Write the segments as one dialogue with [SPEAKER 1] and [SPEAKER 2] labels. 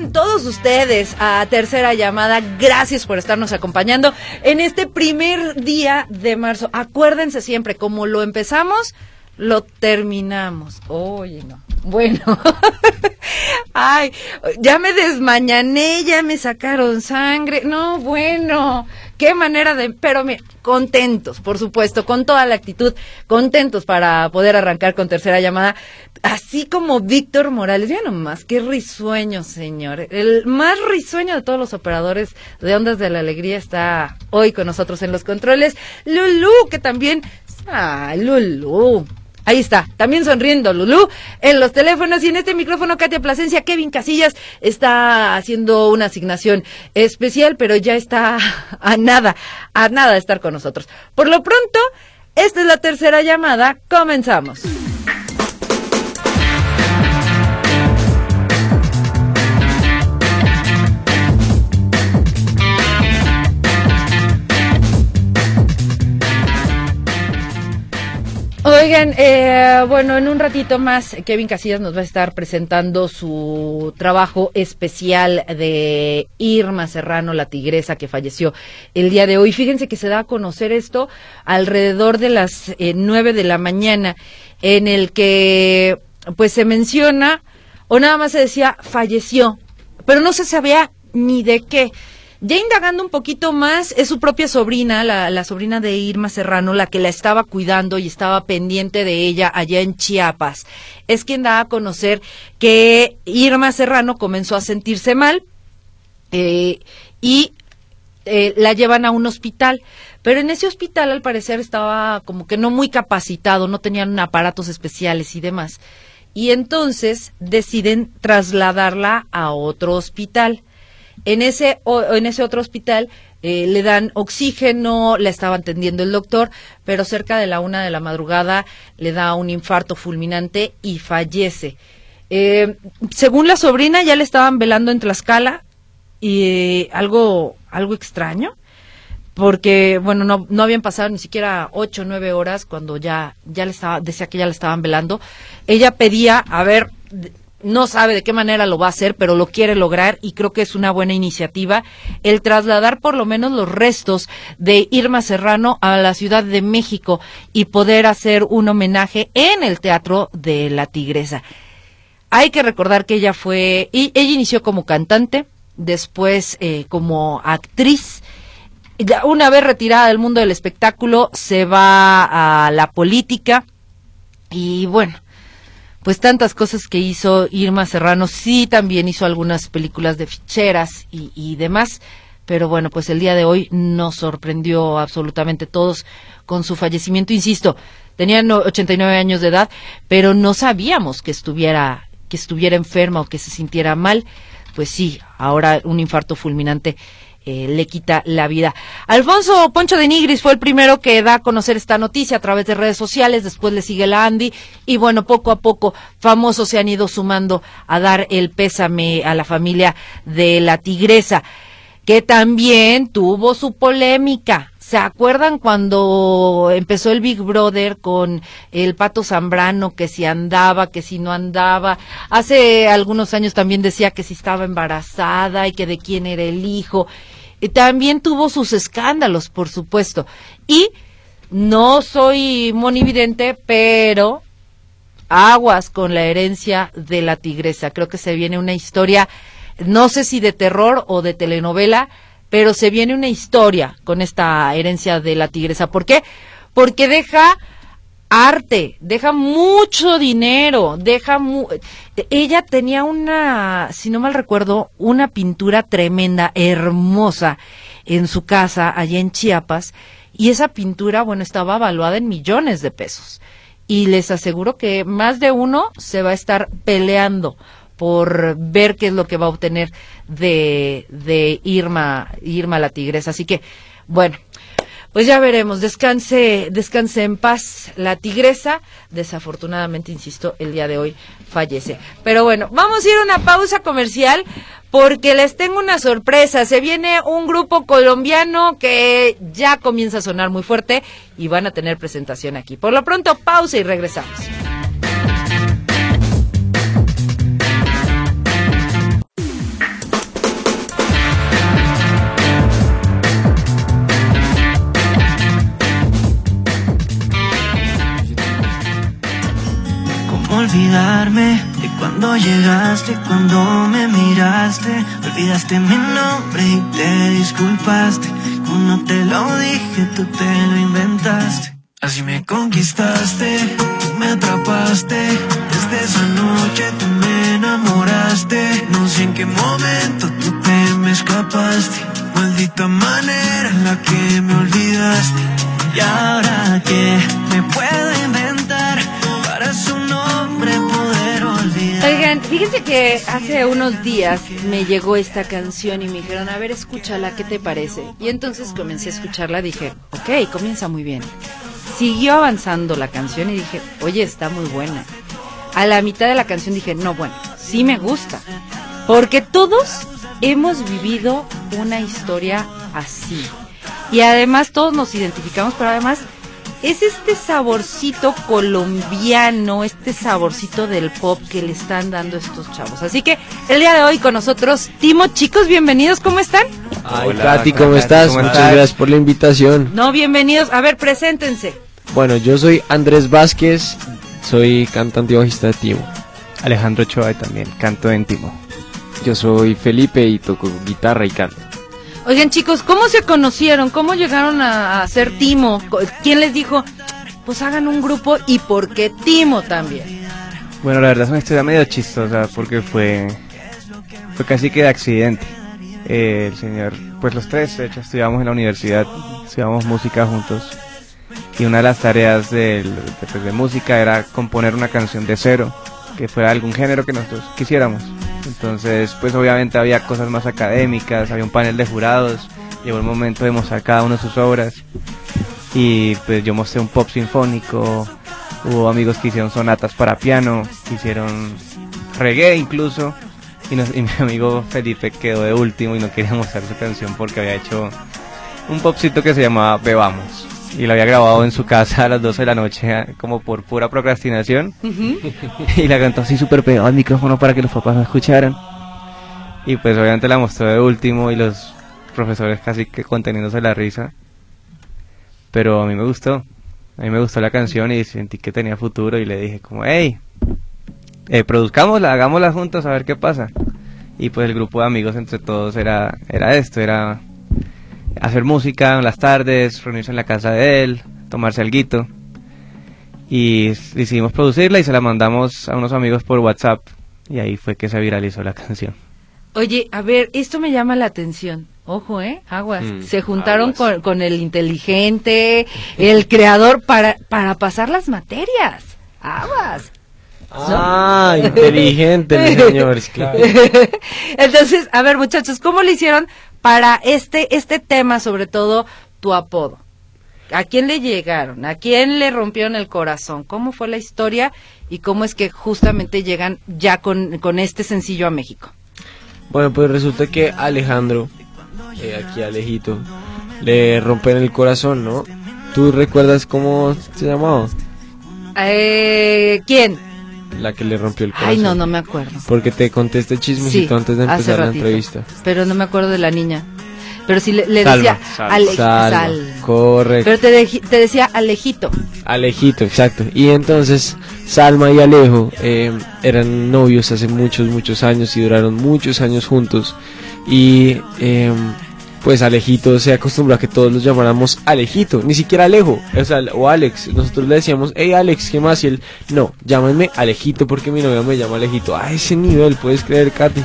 [SPEAKER 1] Todos ustedes a Tercera Llamada. Gracias por estarnos acompañando en este primer día de marzo. Acuérdense siempre, como lo empezamos, lo terminamos. Oye, no. Bueno. Ay, ya me desmañané, ya me sacaron sangre. No, bueno qué manera de, pero mira, contentos, por supuesto, con toda la actitud, contentos para poder arrancar con tercera llamada, así como Víctor Morales, ya nomás, qué risueño, señor, el más risueño de todos los operadores de Ondas de la Alegría está hoy con nosotros en los controles, Lulu, que también, ah, Lulu, Ahí está, también sonriendo Lulú en los teléfonos. Y en este micrófono Katia Plasencia, Kevin Casillas está haciendo una asignación especial, pero ya está a nada, a nada de estar con nosotros. Por lo pronto, esta es la tercera llamada, comenzamos. Oigan, eh, bueno, en un ratito más Kevin Casillas nos va a estar presentando su trabajo especial de Irma Serrano, la tigresa que falleció el día de hoy. Fíjense que se da a conocer esto alrededor de las eh, nueve de la mañana, en el que pues se menciona o nada más se decía falleció, pero no se sabía ni de qué. Ya indagando un poquito más, es su propia sobrina, la, sobrina de Irma Serrano, la que la estaba cuidando y estaba pendiente de ella allá en Chiapas. Es quien da a conocer que Irma Serrano comenzó a sentirse mal eh, y eh, la llevan a un hospital. Pero en ese hospital, al parecer, estaba como que no muy capacitado, no tenían aparatos especiales y demás. Y entonces deciden trasladarla a otro hospital. En ese, en ese otro hospital eh, le dan oxígeno, la estaba atendiendo el doctor, pero cerca de la una de la madrugada le da un infarto fulminante y fallece. Eh, según la sobrina, ya le estaban velando en Tlaxcala y eh, algo, algo extraño, porque, bueno, no, no habían pasado ni siquiera ocho o nueve horas cuando ya, ya le estaba, decía que ya le estaban velando. Ella pedía, a ver, no sabe de qué manera lo va a hacer, pero lo quiere lograr y creo que es una buena iniciativa el trasladar por lo menos los restos de Irma Serrano a la Ciudad de México y poder hacer un homenaje en el Teatro de la Tigresa. Hay que recordar que ella fue, y ella inició como cantante, después eh, como actriz. Una vez retirada del mundo del espectáculo, se va a la política y bueno, pues tantas cosas que hizo Irma Serrano. Sí, también hizo algunas películas de ficheras y, demás. Pero bueno, pues el día de hoy nos sorprendió absolutamente todos con su fallecimiento. Insisto, tenía 89 años de edad, pero no sabíamos que estuviera, que estuviera enferma o que se sintiera mal. Pues sí, ahora un infarto fulminante eh, le quita la vida. Alfonso Poncho de Nigris fue el primero que da a conocer esta noticia a través de redes sociales, después le sigue la Andy y bueno, poco a poco famosos se han ido sumando a dar el pésame a la familia de la tigresa, que también tuvo su polémica. ¿Se acuerdan cuando empezó el Big Brother con el Pato Zambrano, que si andaba, que si no andaba? Hace algunos años también decía que si estaba embarazada y que de quién era el hijo también tuvo sus escándalos, por supuesto. Y no soy monividente, pero aguas con la herencia de la tigresa. Creo que se viene una historia, no sé si de terror o de telenovela, pero se viene una historia con esta herencia de la tigresa. ¿Por qué? Porque deja arte, deja mucho dinero, deja ella tenía una, si no mal recuerdo, una pintura tremenda, hermosa. en su casa allá en Chiapas y esa pintura, bueno, estaba evaluada en millones de pesos. Y les aseguro que más de uno se va a estar peleando por ver qué es lo que va a obtener de, de Irma, Irma la tigresa. Así que, bueno, pues ya veremos. Descanse, descanse en paz la tigresa. Desafortunadamente, insisto, el día de hoy fallece. Pero bueno, vamos a ir a una pausa comercial porque les tengo una sorpresa. Se viene un grupo colombiano que ya comienza a sonar muy fuerte y van a tener presentación aquí. Por lo pronto, pausa y regresamos.
[SPEAKER 2] Olvidarme de cuando llegaste, cuando me miraste. Olvidaste mi nombre y te disculpaste. Cuando te lo dije, tú te lo inventaste. Así me conquistaste, tú me atrapaste. Desde esa noche tú me enamoraste. No sé en qué momento tú te me escapaste. Maldita manera en la que me olvidaste. Y ahora que me puedo inventar
[SPEAKER 1] fíjense que hace unos días me llegó esta canción y me dijeron, a ver, escúchala, ¿qué te parece? Y entonces comencé a escucharla, dije, ok, comienza muy bien. Siguió avanzando la canción y dije, oye, está muy buena. A la mitad de la canción dije, no, bueno, sí me gusta. Porque todos hemos vivido una historia así. Y además todos nos identificamos, pero además es este saborcito colombiano, este saborcito del pop que le están dando estos chavos. Así que el día de hoy con nosotros, Timo, chicos, bienvenidos, ¿cómo están?
[SPEAKER 3] Ay, Katy, ¿cómo estás? Muchas gracias por la invitación.
[SPEAKER 1] No, bienvenidos. A ver, preséntense.
[SPEAKER 3] Bueno, yo soy Andrés Vázquez, soy cantante y bajista de Timo.
[SPEAKER 4] Alejandro Choa también, canto en Timo.
[SPEAKER 5] Yo soy Felipe y toco guitarra y canto.
[SPEAKER 1] Oigan chicos, ¿cómo se conocieron? ¿Cómo llegaron a, a ser Timo? ¿Quién les dijo, pues hagan un grupo y por qué Timo también?
[SPEAKER 4] Bueno, la verdad es una historia medio chistosa porque fue, fue casi que de accidente. Eh, el señor, pues los tres, de hecho, estudiamos en la universidad, estudiamos música juntos. Y una de las tareas del- de, pues, de música era componer una canción de cero, que fuera algún género que nosotros quisiéramos. Entonces, pues obviamente había cosas más académicas, había un panel de jurados, llegó el momento de mostrar cada uno de sus obras. Y pues yo mostré un pop sinfónico, hubo amigos que hicieron sonatas para piano, hicieron reggae incluso. Y, y mi amigo Felipe quedó de último y no quería mostrar su canción porque había hecho un popcito que se llamaba Bebamos. Y lo había grabado en su casa a las 12 de la noche, como por pura procrastinación. y la cantó así súper pegado al micrófono para que los papás la escucharan. Y pues obviamente la mostró de último y los profesores casi que conteniéndose la risa. Pero a mí me gustó. A mí me gustó la canción y sentí que tenía futuro y le dije como, hey, eh, produzcámosla, hagámosla juntos a ver qué pasa. Y pues el grupo de amigos entre todos era, era esto, era hacer música en las tardes, reunirse en la casa de él, tomarse alguito. Y decidimos producirla y se la mandamos a unos amigos por WhatsApp. Y ahí fue que se viralizó la canción.
[SPEAKER 1] Oye, a ver, esto me llama la atención. Ojo, ¿eh? Aguas.
[SPEAKER 5] Mm,
[SPEAKER 1] Se juntaron
[SPEAKER 5] aguas.
[SPEAKER 1] con, con el inteligente, el creador, para, para pasar las materias. Aguas.
[SPEAKER 3] Ah, inteligente el señor, claro.
[SPEAKER 1] Entonces, a ver, muchachos, ¿cómo le hicieron para este, este tema, sobre todo tu apodo? ¿A quién le llegaron? ¿A quién le rompieron el corazón? ¿Cómo fue la historia? ¿Y cómo es que justamente llegan ya con, con este sencillo a México?
[SPEAKER 3] Bueno, pues resulta que Alejandro, eh, aquí Alejito, le rompen el corazón, ¿no? ¿Tú recuerdas cómo se llamaba?
[SPEAKER 1] Eh, ¿Quién?
[SPEAKER 3] La que le rompió el corazón.
[SPEAKER 1] Ay, no, no me acuerdo.
[SPEAKER 3] Porque te contesté chismecito
[SPEAKER 1] Sí,
[SPEAKER 3] antes de empezar la entrevista.
[SPEAKER 1] Pero no me acuerdo de la niña. Pero sí le, le
[SPEAKER 4] Salma,
[SPEAKER 1] decía
[SPEAKER 4] Salma.
[SPEAKER 1] Ale-
[SPEAKER 3] Salma,
[SPEAKER 1] Sal.
[SPEAKER 3] correcto.
[SPEAKER 1] Pero te decía Alejito.
[SPEAKER 3] Alejito, exacto. Y entonces Salma y Alejo eh, eran novios hace muchos, muchos años y duraron muchos años juntos. Y eh, pues Alejito se acostumbró a que todos los llamáramos Alejito, ni siquiera Alejo, o, sea, o Alex. Nosotros le decíamos, hey Alex, ¿qué más? Y él, no, llámenme Alejito porque mi novia me llama Alejito. A ese nivel, puedes creer, Katy.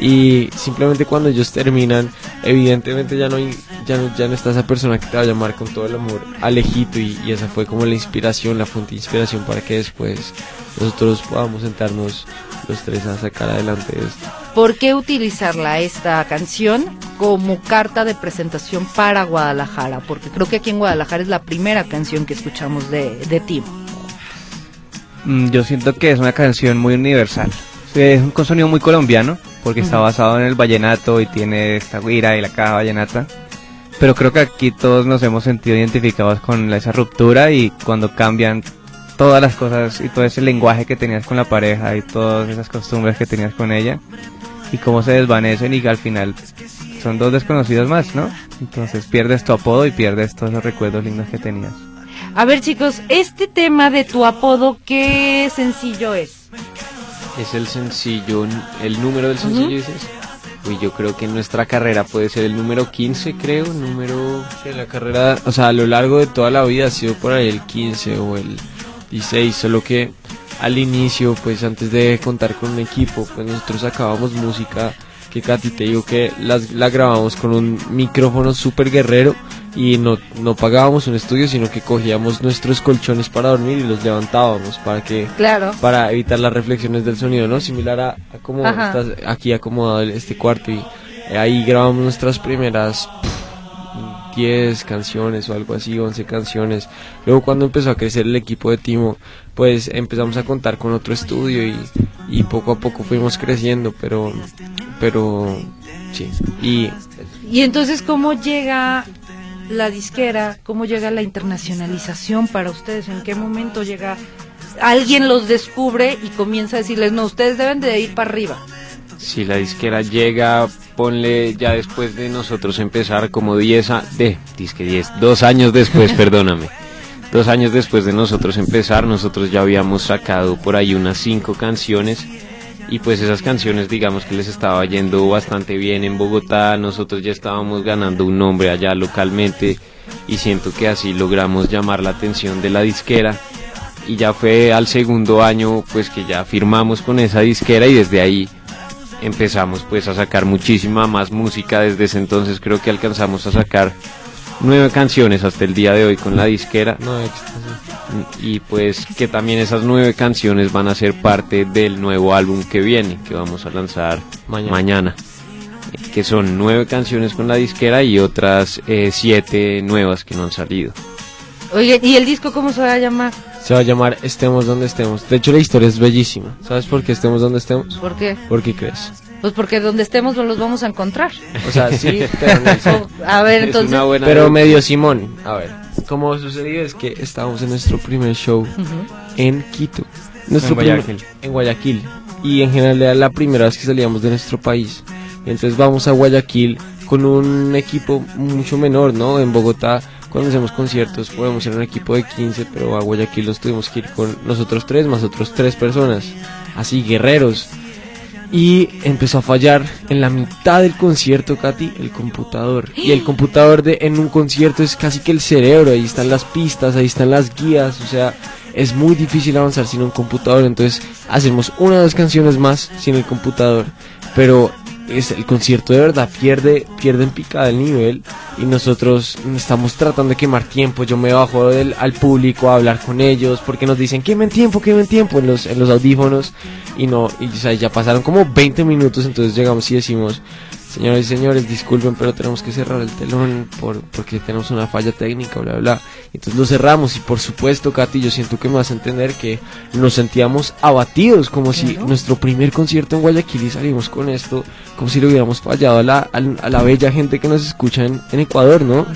[SPEAKER 3] Y simplemente cuando ellos terminan, evidentemente ya no, hay, ya no, ya no está esa persona que te va a llamar con todo el amor alejito y, y esa fue como la inspiración, la fuente de inspiración para que después nosotros podamos sentarnos los tres a sacar adelante esto.
[SPEAKER 1] ¿Por qué utilizarla esta canción como carta de presentación para Guadalajara? Porque creo que aquí en Guadalajara es la primera canción que escuchamos de, de Timo.
[SPEAKER 4] Mm, Yo siento que es una canción muy universal. Es un sonido muy colombiano, porque está basado en el vallenato y tiene esta guira y la caja vallenata. Pero creo que aquí todos nos hemos sentido identificados con esa ruptura y cuando cambian todas las cosas y todo ese lenguaje que tenías con la pareja y todas esas costumbres que tenías con ella y cómo se desvanecen y que al final son dos desconocidos más, ¿no? Entonces pierdes tu apodo y pierdes todos los recuerdos lindos que tenías.
[SPEAKER 1] A ver chicos, este tema de tu apodo, ¿qué sencillo es?
[SPEAKER 3] Es el sencillo, el número del sencillo, dices. Uy, yo creo que en nuestra carrera puede ser el número 15, creo, número... Sí, la carrera, o sea, a lo largo de toda la vida ha sido por ahí el 15 o el 16, solo que al inicio, pues antes de contar con un equipo, pues nosotros sacábamos música que Katy te digo que las, la grabamos con un micrófono súper guerrero y no, no pagábamos un estudio, sino que cogíamos nuestros colchones para dormir y los levantábamos para que
[SPEAKER 1] Claro.
[SPEAKER 3] para evitar las reflexiones del sonido, ¿no? Similar a, a cómo
[SPEAKER 1] Ajá.
[SPEAKER 3] estás aquí acomodado este cuarto y eh, ahí grabamos nuestras primeras 10 canciones o algo así, 11 canciones. Luego cuando empezó a crecer el equipo de Timo, pues empezamos a contar con otro estudio y, y poco a poco fuimos creciendo, pero pero sí. Y
[SPEAKER 1] Y entonces, ¿cómo llega la disquera? ¿Cómo llega la internacionalización para ustedes? ¿En qué momento llega? Alguien los descubre y comienza a decirles, no, ustedes deben de ir para arriba.
[SPEAKER 5] Si la disquera llega, ponle ya después de nosotros empezar como 10 a, de, disque 10, dos años después, perdóname. Dos años después de nosotros empezar, nosotros ya habíamos sacado por ahí unas cinco canciones y pues esas canciones digamos que les estaba yendo bastante bien en Bogotá, nosotros ya estábamos ganando un nombre allá localmente y siento que así logramos llamar la atención de la disquera y ya fue al segundo año pues que ya firmamos con esa disquera y desde ahí empezamos pues a sacar muchísima más música. Desde ese entonces creo que alcanzamos a sacar nueve canciones hasta el día de hoy con la disquera.
[SPEAKER 3] No
[SPEAKER 5] y pues que también esas nueve canciones van a ser parte del nuevo álbum que viene que vamos a lanzar
[SPEAKER 3] Mañana.
[SPEAKER 5] mañana, eh, que son nueve canciones con la disquera y otras eh, siete nuevas que no han salido.
[SPEAKER 1] Oye, ¿y el disco cómo se va a llamar?
[SPEAKER 3] Se va a llamar Estemos donde estemos. De hecho la historia es bellísima. ¿Sabes por qué estemos donde estemos?
[SPEAKER 1] ¿Por qué?
[SPEAKER 3] ¿Por qué crees?
[SPEAKER 1] Pues porque donde estemos no los vamos a encontrar.
[SPEAKER 3] O sea, sí, pero no
[SPEAKER 1] a ver,
[SPEAKER 5] Es
[SPEAKER 1] entonces...
[SPEAKER 5] una buena
[SPEAKER 3] Pero medio Simón. A ver, como sucedió es que estábamos en nuestro primer show
[SPEAKER 1] Ujú.
[SPEAKER 3] en Quito. Nuestro
[SPEAKER 4] En
[SPEAKER 3] primer-
[SPEAKER 4] Guayaquil.
[SPEAKER 3] en Guayaquil. Y en general era la primera vez que salíamos de nuestro país. Entonces vamos a Guayaquil con un equipo mucho menor, ¿no? En Bogotá, cuando hacemos conciertos, podemos ser un equipo de 15, pero a Guayaquil los tuvimos que ir con nosotros tres, más otros tres personas. Así, guerreros. Y empezó a fallar en la mitad del concierto, Katy, el computador. Y el computador de, en un concierto es casi que el cerebro. Ahí están las pistas, ahí están las guías. O sea, es muy difícil avanzar sin un computador. Entonces, hacemos una o dos canciones más sin el computador. Pero es, el concierto de verdad pierde, pierde en picada el nivel. Y nosotros estamos tratando de quemar tiempo. Yo me bajo al público a hablar con ellos. Porque nos dicen, quemen tiempo, quemen tiempo en los, en los audífonos y no, y o ya pasaron como 20 minutos, entonces llegamos y decimos, señores y señores, disculpen, pero tenemos que cerrar el telón por, porque tenemos una falla técnica, bla, bla. Entonces lo cerramos y por supuesto, Katy, yo siento que me vas a entender que nos sentíamos abatidos, como si nuestro primer concierto en Guayaquil y salimos con esto, como si le hubiéramos fallado a la, a, a la bella gente que nos escucha en, en Ecuador, ¿no?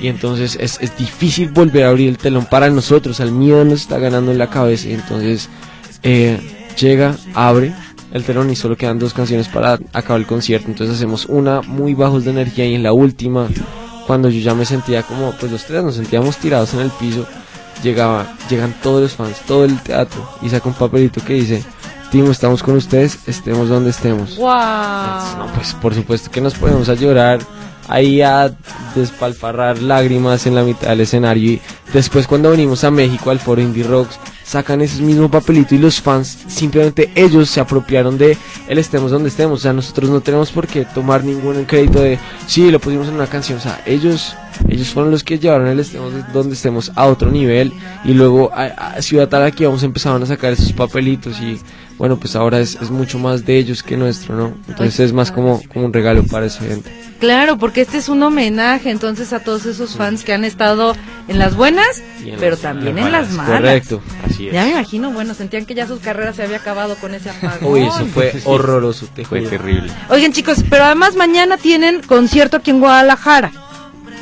[SPEAKER 3] Y entonces es, es difícil volver a abrir el telón para nosotros, al miedo nos está ganando en la cabeza y entonces eh, llega, abre el telón y solo quedan dos canciones para acabar el concierto. Entonces hacemos una muy bajos de energía y en la última, cuando yo ya me sentía como, pues los tres nos sentíamos tirados en el piso, llegaba, llegan todos los fans, todo el teatro y saca un papelito que dice, Timo, estamos con ustedes, estemos donde estemos.
[SPEAKER 1] ¡Wow!
[SPEAKER 3] No, pues por supuesto que nos ponemos a llorar ahí a despalfarrar lágrimas en la mitad del escenario y después cuando venimos a México al foro Indie Rocks sacan ese mismo papelito y los fans simplemente ellos se apropiaron de el estemos donde estemos, o sea, nosotros no tenemos por qué tomar ningún crédito de sí, lo pusimos en una canción, o sea, ellos ellos fueron los que llevaron el estemos donde estemos a otro nivel y luego a, a Ciudad Tal aquí vamos empezaron a sacar esos papelitos y bueno, pues ahora es, es mucho más de ellos que nuestro, ¿no? Entonces es más como, como un regalo para esa gente.
[SPEAKER 1] Claro, porque este es un homenaje entonces a todos esos fans que han estado en las buenas,
[SPEAKER 5] en
[SPEAKER 1] pero
[SPEAKER 5] las-
[SPEAKER 1] también
[SPEAKER 5] en las
[SPEAKER 1] las
[SPEAKER 5] malas.
[SPEAKER 3] Correcto.
[SPEAKER 5] Así es.
[SPEAKER 1] Ya me imagino, bueno, sentían que ya sus carreras se había acabado con ese apagón.
[SPEAKER 3] Uy, eso fue horroroso, te
[SPEAKER 5] Fue terrible.
[SPEAKER 1] Oigan, chicos, pero además mañana tienen concierto aquí en Guadalajara.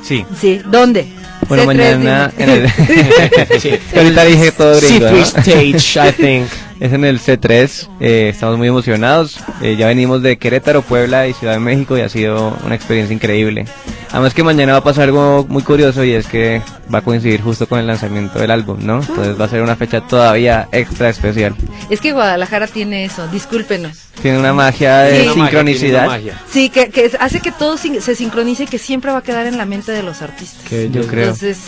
[SPEAKER 4] Sí.
[SPEAKER 1] Sí, ¿dónde?
[SPEAKER 4] Bueno,
[SPEAKER 1] C3,
[SPEAKER 4] mañana en el... Sí, ahorita dije todo gringo, ¿no?
[SPEAKER 3] C3 Stage, I think.
[SPEAKER 4] Es en el C3, eh, estamos muy emocionados. eh, ya venimos de Querétaro, Puebla y Ciudad de México y ha sido una experiencia increíble. Además que mañana va a pasar algo muy curioso y es que va a coincidir justo con el lanzamiento del álbum, ¿no? Entonces va a ser una fecha todavía extra especial.
[SPEAKER 1] Es que Guadalajara tiene eso, discúlpenos.
[SPEAKER 4] Tiene una magia de
[SPEAKER 1] Sí.
[SPEAKER 5] Una magia,
[SPEAKER 4] sincronicidad.
[SPEAKER 5] magia.
[SPEAKER 1] Sí, que, que hace que todo sin- se sincronice y que siempre va a quedar en la mente de los artistas.
[SPEAKER 3] Que
[SPEAKER 4] Yo creo.
[SPEAKER 1] Entonces,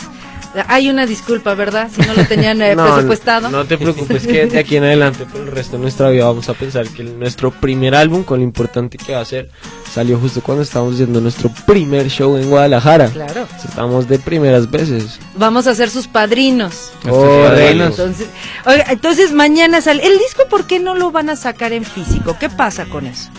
[SPEAKER 1] hay una disculpa, ¿verdad? Si no lo tenían eh, presupuestado.
[SPEAKER 3] No te preocupes que de aquí en adelante por el resto de nuestra vida vamos a pensar que el- nuestro primer álbum, con lo importante que va a ser, salió justo cuando estábamos yendo nuestro primer show en Guadalajara.
[SPEAKER 1] Claro.
[SPEAKER 3] Estamos de primeras veces.
[SPEAKER 1] Vamos a ser sus padrinos.
[SPEAKER 4] Padrinos.
[SPEAKER 1] Entonces, oiga, entonces mañana sale. ¿El disco por qué no lo van a sacar en físico? ¿Qué pasa con eso?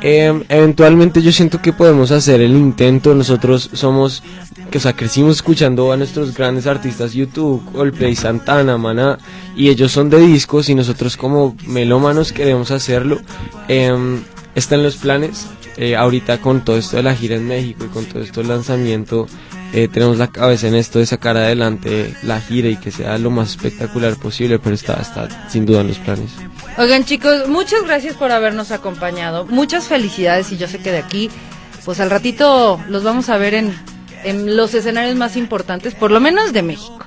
[SPEAKER 3] Em, eventualmente yo siento que podemos hacer el intento. Nosotros somos, que o sea, crecimos escuchando a nuestros grandes artistas YouTube, Coldplay, Santana, Maná, y ellos son de discos y nosotros como melómanos queremos hacerlo. Em, está los planes. Eh, ahorita con todo esto de la gira en México y con todo esto del lanzamiento, eh, tenemos la cabeza en esto de sacar adelante la gira y que sea lo más espectacular posible, pero está, está sin duda en los planes.
[SPEAKER 1] Oigan, chicos, muchas gracias por habernos acompañado. Muchas felicidades y yo sé que de aquí, pues al ratito los vamos a ver en, en los escenarios más importantes, por lo menos de México.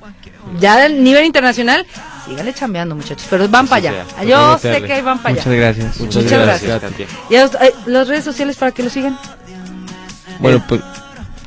[SPEAKER 1] Ya a nivel internacional, síganle chambeando, muchachos, pero van para allá.
[SPEAKER 5] sea,
[SPEAKER 1] Yo
[SPEAKER 3] toca
[SPEAKER 1] sé que ahí van para allá.
[SPEAKER 4] Muchas gracias.
[SPEAKER 3] Muchas
[SPEAKER 1] Muchas
[SPEAKER 3] gracias.
[SPEAKER 1] gracias. Y a los- eh, las redes sociales para que lo sigan.
[SPEAKER 3] Bueno, pues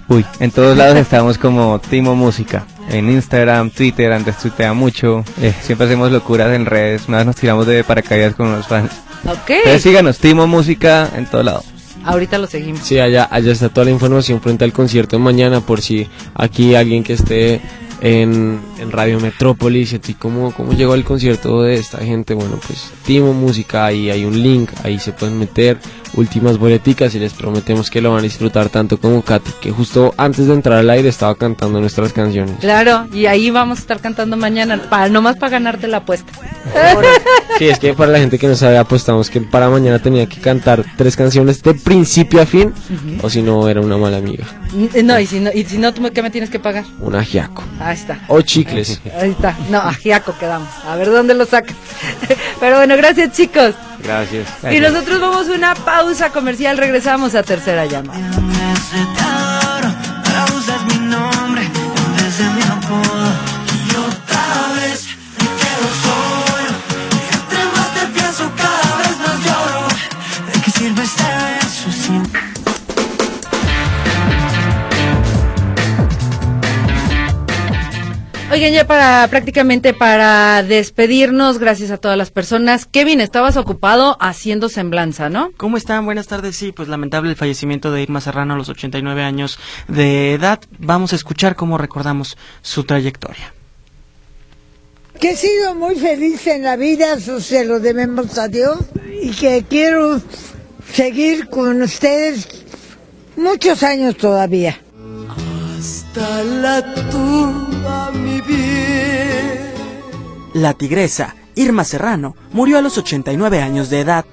[SPEAKER 4] Uy, en todos lados estamos como Timo Música. En Instagram, Twitter, Andrés tuitea mucho. eh, siempre hacemos locuras en redes. Una vez nos tiramos de paracaídas con unos fans.
[SPEAKER 1] Ok.
[SPEAKER 4] Entonces síganos, Timo Música en todo lado.
[SPEAKER 1] Ahorita lo seguimos.
[SPEAKER 3] Sí, allá, allá está toda la información frente al concierto de mañana por si aquí alguien que esté en, en Radio Metrópolis y así cómo, cómo llegó el concierto de esta gente, bueno pues Timo Música, ahí hay un link, ahí se pueden meter últimas boleticas y les prometemos que lo van a disfrutar tanto como Katy, que justo antes de entrar al aire estaba cantando nuestras canciones.
[SPEAKER 1] Claro, y ahí vamos a estar cantando mañana, para, nomás para ganarte la apuesta.
[SPEAKER 3] Sí, es que para la gente que no sabe apostamos que para mañana tenía que cantar tres canciones de principio a fin o si no era una mala amiga,
[SPEAKER 1] No, y si no, y si no ¿tú me- ¿qué me tienes que pagar?
[SPEAKER 3] un ajiaco
[SPEAKER 1] Ahí está.
[SPEAKER 3] o chicles.
[SPEAKER 1] Ahí está. No, a Giaco quedamos. A ver dónde lo sacas. Pero bueno, gracias chicos.
[SPEAKER 5] Gracias.
[SPEAKER 1] Y nosotros vamos a una pausa comercial. Regresamos a tercera llamada. Oigan, ya para prácticamente para despedirnos, gracias a todas las personas. Kevin, estabas ocupado haciendo semblanza, ¿no?
[SPEAKER 6] ¿Cómo están? Buenas tardes. Sí, pues lamentable el fallecimiento de Irma Serrano a los 89 años de edad. Vamos a escuchar cómo recordamos su trayectoria.
[SPEAKER 7] que he sido muy feliz en la vida, eso se lo debemos a Dios, y que quiero seguir con ustedes muchos años todavía.
[SPEAKER 2] hasta la tumba
[SPEAKER 6] La tigresa, Irma Serrano, murió a los 89 años de edad.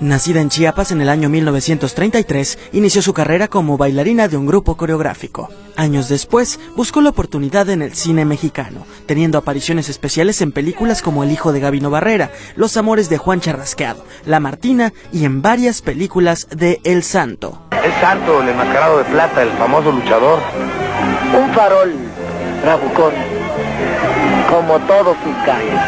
[SPEAKER 6] Nacida en Chiapas en el año 1933, inició su carrera como bailarina de un grupo coreográfico. Años después, buscó la oportunidad en el cine mexicano, teniendo apariciones especiales en películas como El hijo de Gabino Barrera, Los amores de Juan Charrasqueado, La Martina y en varias películas de El Santo.
[SPEAKER 8] El santo, el enmascarado de plata, el famoso luchador. Un farol, bravucón, como todos sus calles.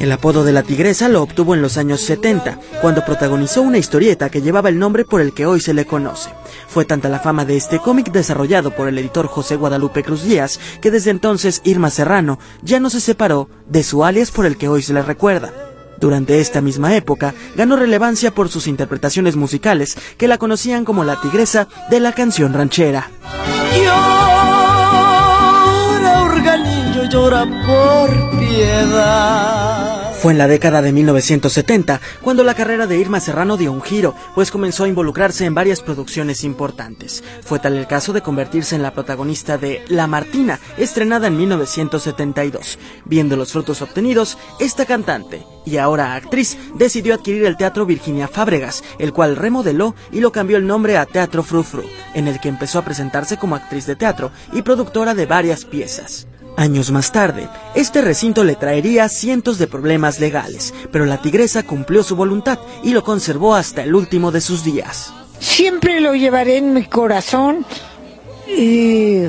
[SPEAKER 6] El apodo de la tigresa lo obtuvo en los años 70, cuando protagonizó una historieta que llevaba el nombre por el que hoy se le conoce. Fue tanta la fama de este cómic desarrollado por el editor José Guadalupe Cruz Díaz que desde entonces Irma Serrano ya no se separó de su alias por el que hoy se le recuerda. Durante esta misma época ganó relevancia por sus interpretaciones musicales que la conocían como la tigresa de la canción ranchera.
[SPEAKER 2] Llora, organillo, llora por piedad.
[SPEAKER 6] Fue en la década de 1970 cuando la carrera de Irma Serrano dio un giro, pues comenzó a involucrarse en varias producciones importantes. Fue tal el caso de convertirse en la protagonista de La Martina, estrenada en 1972. Viendo los frutos obtenidos, esta cantante y ahora actriz decidió adquirir el Teatro Virginia Fábregas, el cual remodeló y lo cambió el nombre a Teatro Fru Fru, en el que empezó a presentarse como actriz de teatro y productora de varias piezas. Años más tarde, este recinto le traería cientos de problemas legales, pero la tigresa cumplió su voluntad y lo conservó hasta el último de sus días.
[SPEAKER 7] Siempre lo llevaré en mi corazón y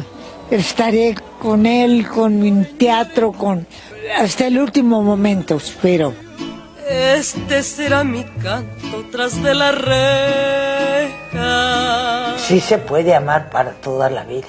[SPEAKER 7] estaré con él, con mi teatro, con hasta el último momento, espero.
[SPEAKER 2] Este será mi canto tras de la reja.
[SPEAKER 9] Sí se puede amar para toda la vida,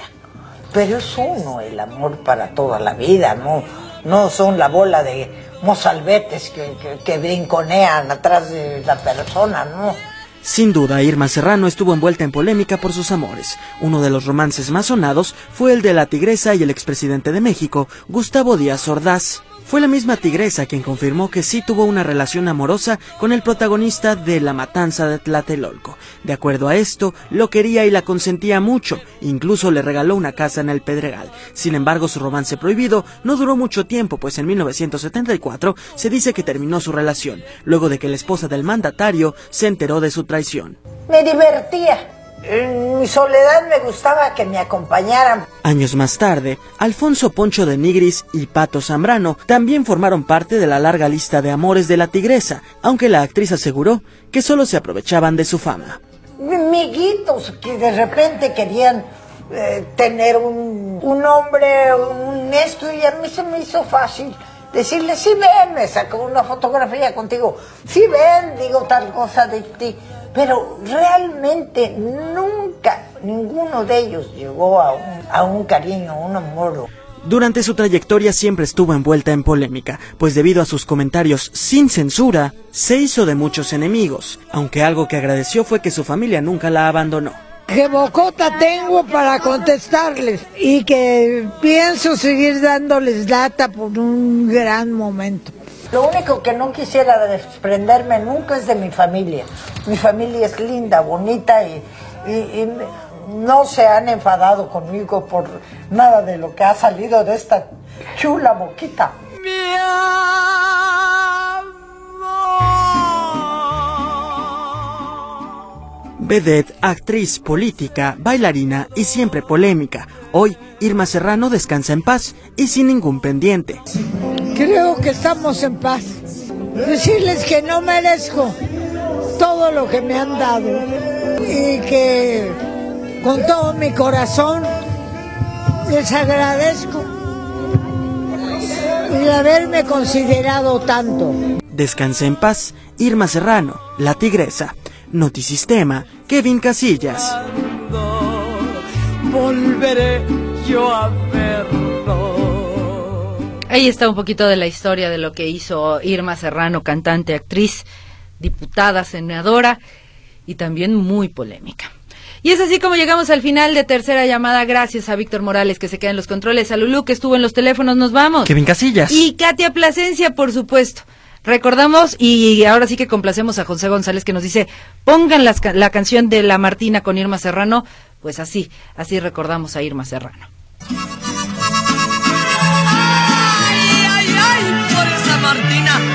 [SPEAKER 9] pero es uno el amor para toda la vida, no, no son la bola de mozalbetes que, que, brinconean atrás de la persona, no.
[SPEAKER 6] Sin duda, Irma Serrano estuvo envuelta en polémica por sus amores. Uno de los romances más sonados fue el de la tigresa y el expresidente de México, Gustavo Díaz Ordaz. Fue la misma tigresa quien confirmó que sí tuvo una relación amorosa con el protagonista de La Matanza de Tlatelolco. De acuerdo a esto, lo quería y la consentía mucho, incluso le regaló una casa en el Pedregal. Sin embargo, su romance prohibido no duró mucho tiempo, pues en 1974 se dice que terminó su relación, luego de que la esposa del mandatario se enteró de su traición.
[SPEAKER 9] Me divertía. En mi soledad me gustaba que me acompañaran.
[SPEAKER 6] Años más tarde, Alfonso Poncho de Nigris y Pato Zambrano también formaron parte de la larga lista de amores de la tigresa, aunque la actriz aseguró que solo se aprovechaban de su fama.
[SPEAKER 9] Miguitos que de repente querían eh, tener un, un hombre, un esto, y a mí se me hizo fácil decirle, sí ven, me sacó una fotografía contigo, sí ven, digo tal cosa de ti. Pero realmente nunca ninguno de ellos llegó a un, a un cariño, a un amor.
[SPEAKER 6] Durante su trayectoria siempre estuvo envuelta en polémica, pues debido a sus comentarios sin censura, se hizo de muchos enemigos, aunque algo que agradeció fue que su familia nunca la abandonó.
[SPEAKER 7] Que bocota tengo para contestarles y que pienso seguir dándoles data por un gran momento.
[SPEAKER 9] Lo único que no quisiera desprenderme nunca es de mi familia. Mi familia es linda, bonita y, y, y no se han enfadado conmigo por nada de lo que ha salido de esta chula boquita.
[SPEAKER 6] Vedette, actriz, política, bailarina y siempre polémica. Hoy, Irma Serrano descansa en paz y sin ningún pendiente.
[SPEAKER 7] Creo que estamos en paz. Decirles que no merezco todo lo que me han dado y que con todo mi corazón les agradezco y haberme considerado tanto.
[SPEAKER 6] Descansa en paz, Irma Serrano, la tigresa. Notisistema, Kevin Casillas.
[SPEAKER 2] Volveré yo a verlo.
[SPEAKER 1] Ahí está un poquito de la historia de lo que hizo Irma Serrano, cantante, actriz, diputada, senadora y también muy polémica. Y es así como llegamos al final de tercera llamada. Gracias a Víctor Morales que se queda en los controles, a Lulú que estuvo en los teléfonos, nos vamos.
[SPEAKER 6] Kevin Casillas.
[SPEAKER 1] Y Katia Plasencia, por supuesto. Recordamos y ahora sí que complacemos a José González que nos dice, pongan las la canción de La Martina con Irma Serrano. Pues así, así recordamos a Irma Serrano.
[SPEAKER 2] Martina.